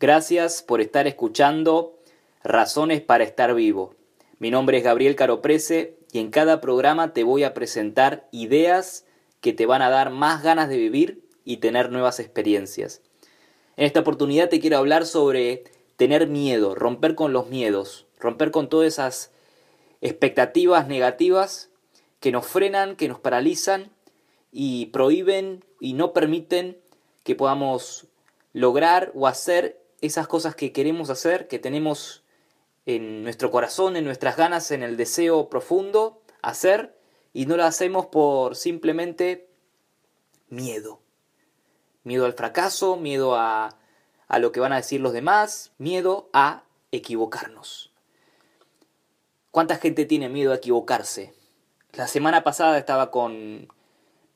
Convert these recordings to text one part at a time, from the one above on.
Gracias por estar escuchando Razones para estar vivo. Mi nombre es Gabriel Caroprese y en cada programa te voy a presentar ideas que te van a dar más ganas de vivir y tener nuevas experiencias. En esta oportunidad te quiero hablar sobre tener miedo, romper con los miedos, romper con todas esas expectativas negativas que nos frenan, que nos paralizan y prohíben y no permiten que podamos lograr o hacer esas cosas que queremos hacer, que tenemos en nuestro corazón, en nuestras ganas, en el deseo profundo, hacer, y no lo hacemos por simplemente miedo. Miedo al fracaso, miedo a, a lo que van a decir los demás, miedo a equivocarnos. ¿Cuánta gente tiene miedo a equivocarse? La semana pasada estaba con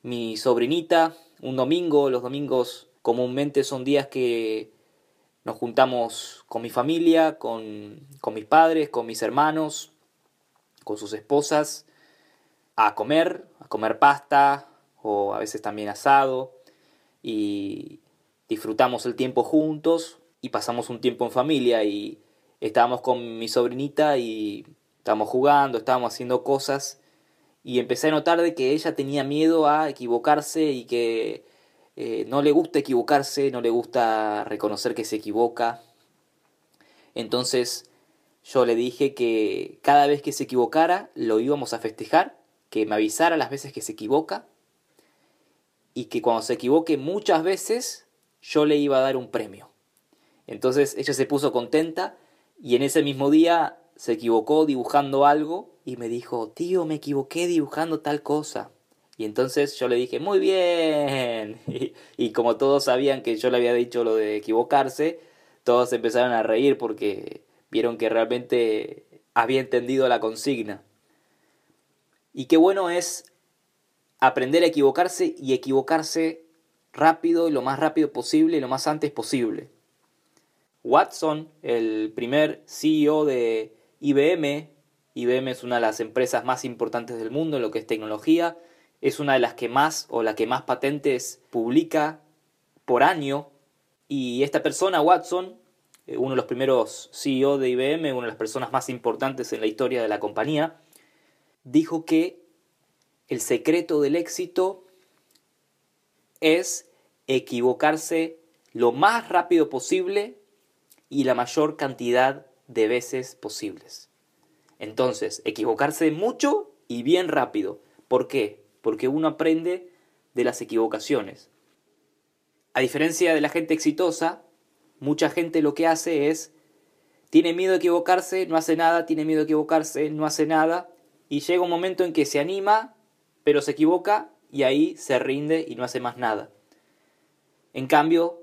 mi sobrinita, un domingo, los domingos comúnmente son días que nos juntamos con mi familia, con, mis padres, con mis hermanos, con sus esposas, a comer, a comer pasta o a veces también asado. Y disfrutamos el tiempo juntos y pasamos un tiempo en familia y estábamos con mi sobrinita y estábamos jugando, estábamos haciendo cosas. Y empecé a notar de que ella tenía miedo a equivocarse y que eh, no le gusta equivocarse, no le gusta reconocer que se equivoca. Entonces yo le dije que cada vez que se equivocara lo íbamos a festejar, que me avisara las veces que se equivoca y que cuando se equivoque muchas veces yo le iba a dar un premio. Entonces ella se puso contenta y en ese mismo día se equivocó dibujando algo y me dijo, tío, me equivoqué dibujando tal cosa. Y entonces yo le dije, muy bien. Y, como todos sabían que yo le había dicho lo de equivocarse, todos empezaron a reír porque vieron que realmente había entendido la consigna. Y qué bueno es aprender a equivocarse y equivocarse rápido y lo más rápido posible y lo más antes posible. Watson, el primer CEO de IBM, IBM es una de las empresas más importantes del mundo en lo que es tecnología, es una de las que más o la que más patentes publica por año. Y esta persona, Watson, eh, uno de los primeros CEO de IBM, una de las personas más importantes en la historia de la compañía, dijo que el secreto del éxito es equivocarse lo más rápido posible y la mayor cantidad de veces posibles. Entonces, equivocarse mucho y bien rápido. ¿Por qué? Porque uno aprende de las equivocaciones. A diferencia de la gente exitosa, mucha gente lo que hace es, tiene miedo de equivocarse, no hace nada, tiene miedo de equivocarse, no hace nada, y llega un momento en que se anima, pero se equivoca y ahí se rinde y no hace más nada. En cambio,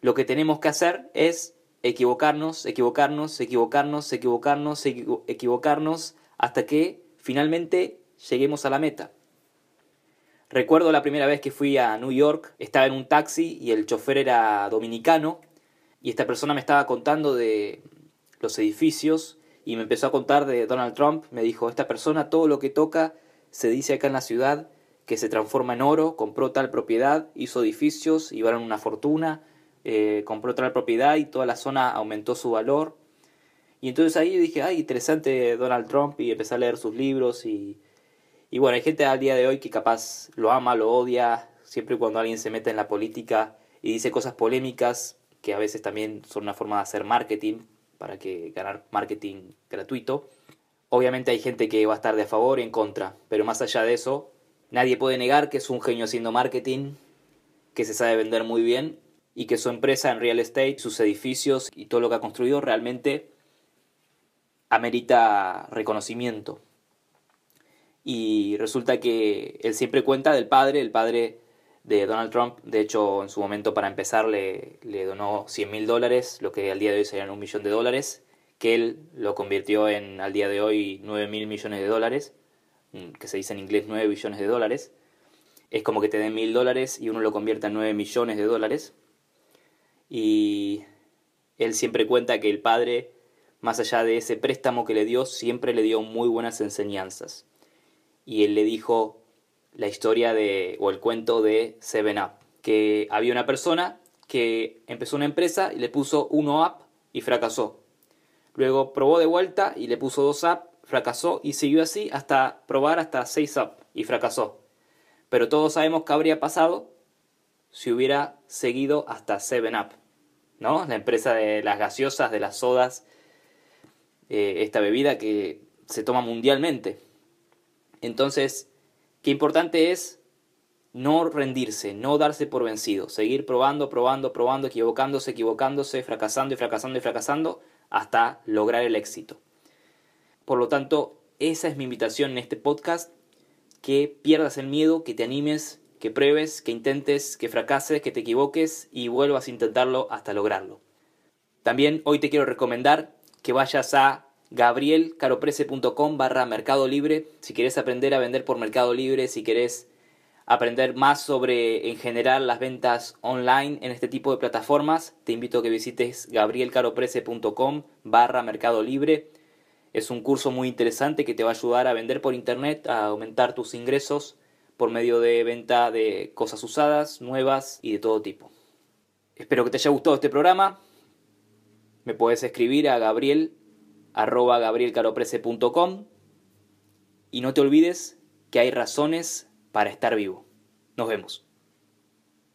lo que tenemos que hacer es equivocarnos, equivocarnos, equivocarnos, equivocarnos, equivocarnos, hasta que finalmente lleguemos a la meta. Recuerdo la primera vez que fui a New York, estaba en un taxi y el chofer era dominicano y esta persona me estaba contando de los edificios y me empezó a contar de Donald Trump. Me dijo, esta persona todo lo que toca se dice acá en la ciudad que se transforma en oro, compró tal propiedad, hizo edificios y una fortuna, eh, compró tal propiedad y toda la zona aumentó su valor. Y entonces ahí dije, ay, interesante Donald Trump y empecé a leer sus libros y y bueno, hay gente al día de hoy que capaz lo ama, lo odia, siempre cuando alguien se mete en la política y dice cosas polémicas, que a veces también son una forma de hacer marketing, para que ganar marketing gratuito. Obviamente hay gente que va a estar de favor y en contra, pero más allá de eso, nadie puede negar que es un genio haciendo marketing, que se sabe vender muy bien y que su empresa en real estate, sus edificios y todo lo que ha construido realmente amerita reconocimiento y resulta que él siempre cuenta del padre, el padre de Donald Trump, de hecho en su momento para empezar le, donó 100 mil dólares, lo que al día de hoy serían un millón de dólares, que él lo convirtió en al día de hoy 9 mil millones de dólares, mm, que se dice en inglés 9 billones de dólares. Es como que te den mil dólares y uno lo convierte en 9 millones de dólares. Y él siempre cuenta que el padre, más allá de ese préstamo que le dio, siempre le dio muy buenas enseñanzas y él le dijo la historia de, o el cuento de Seven Up, que había una persona que empezó una empresa y le puso uno app y fracasó. Luego probó de vuelta y le puso dos app, fracasó y siguió así hasta probar hasta seis app y fracasó. Pero todos sabemos qué habría pasado si hubiera seguido hasta 7up, ¿no? La empresa de las gaseosas, de las sodas, eh, esta bebida que se toma mundialmente. Entonces, qué importante es no rendirse, no darse por vencido, seguir probando, probando, probando, equivocándose, equivocándose, fracasando y fracasando y fracasando hasta lograr el éxito. Por lo tanto, esa es mi invitación en este podcast, que pierdas el miedo, que te animes, que pruebes, que intentes, que fracases, que te equivoques y vuelvas a intentarlo hasta lograrlo. También hoy te quiero recomendar que vayas a gabrielcaroprese.com barra Mercado Libre si quieres aprender a vender por Mercado Libre, si quieres aprender más sobre en general las ventas online en este tipo de plataformas, te invito a que visites gabrielcaroprese.com barra Mercado Libre. Es un curso muy interesante que te va a ayudar a vender por internet, a aumentar tus ingresos por medio de venta de cosas usadas, nuevas y de todo tipo. Espero que te haya gustado este programa. Me puedes escribir a gabriel arroba gabrielcaroprese.com y no te olvides que hay razones para estar vivo. Nos vemos.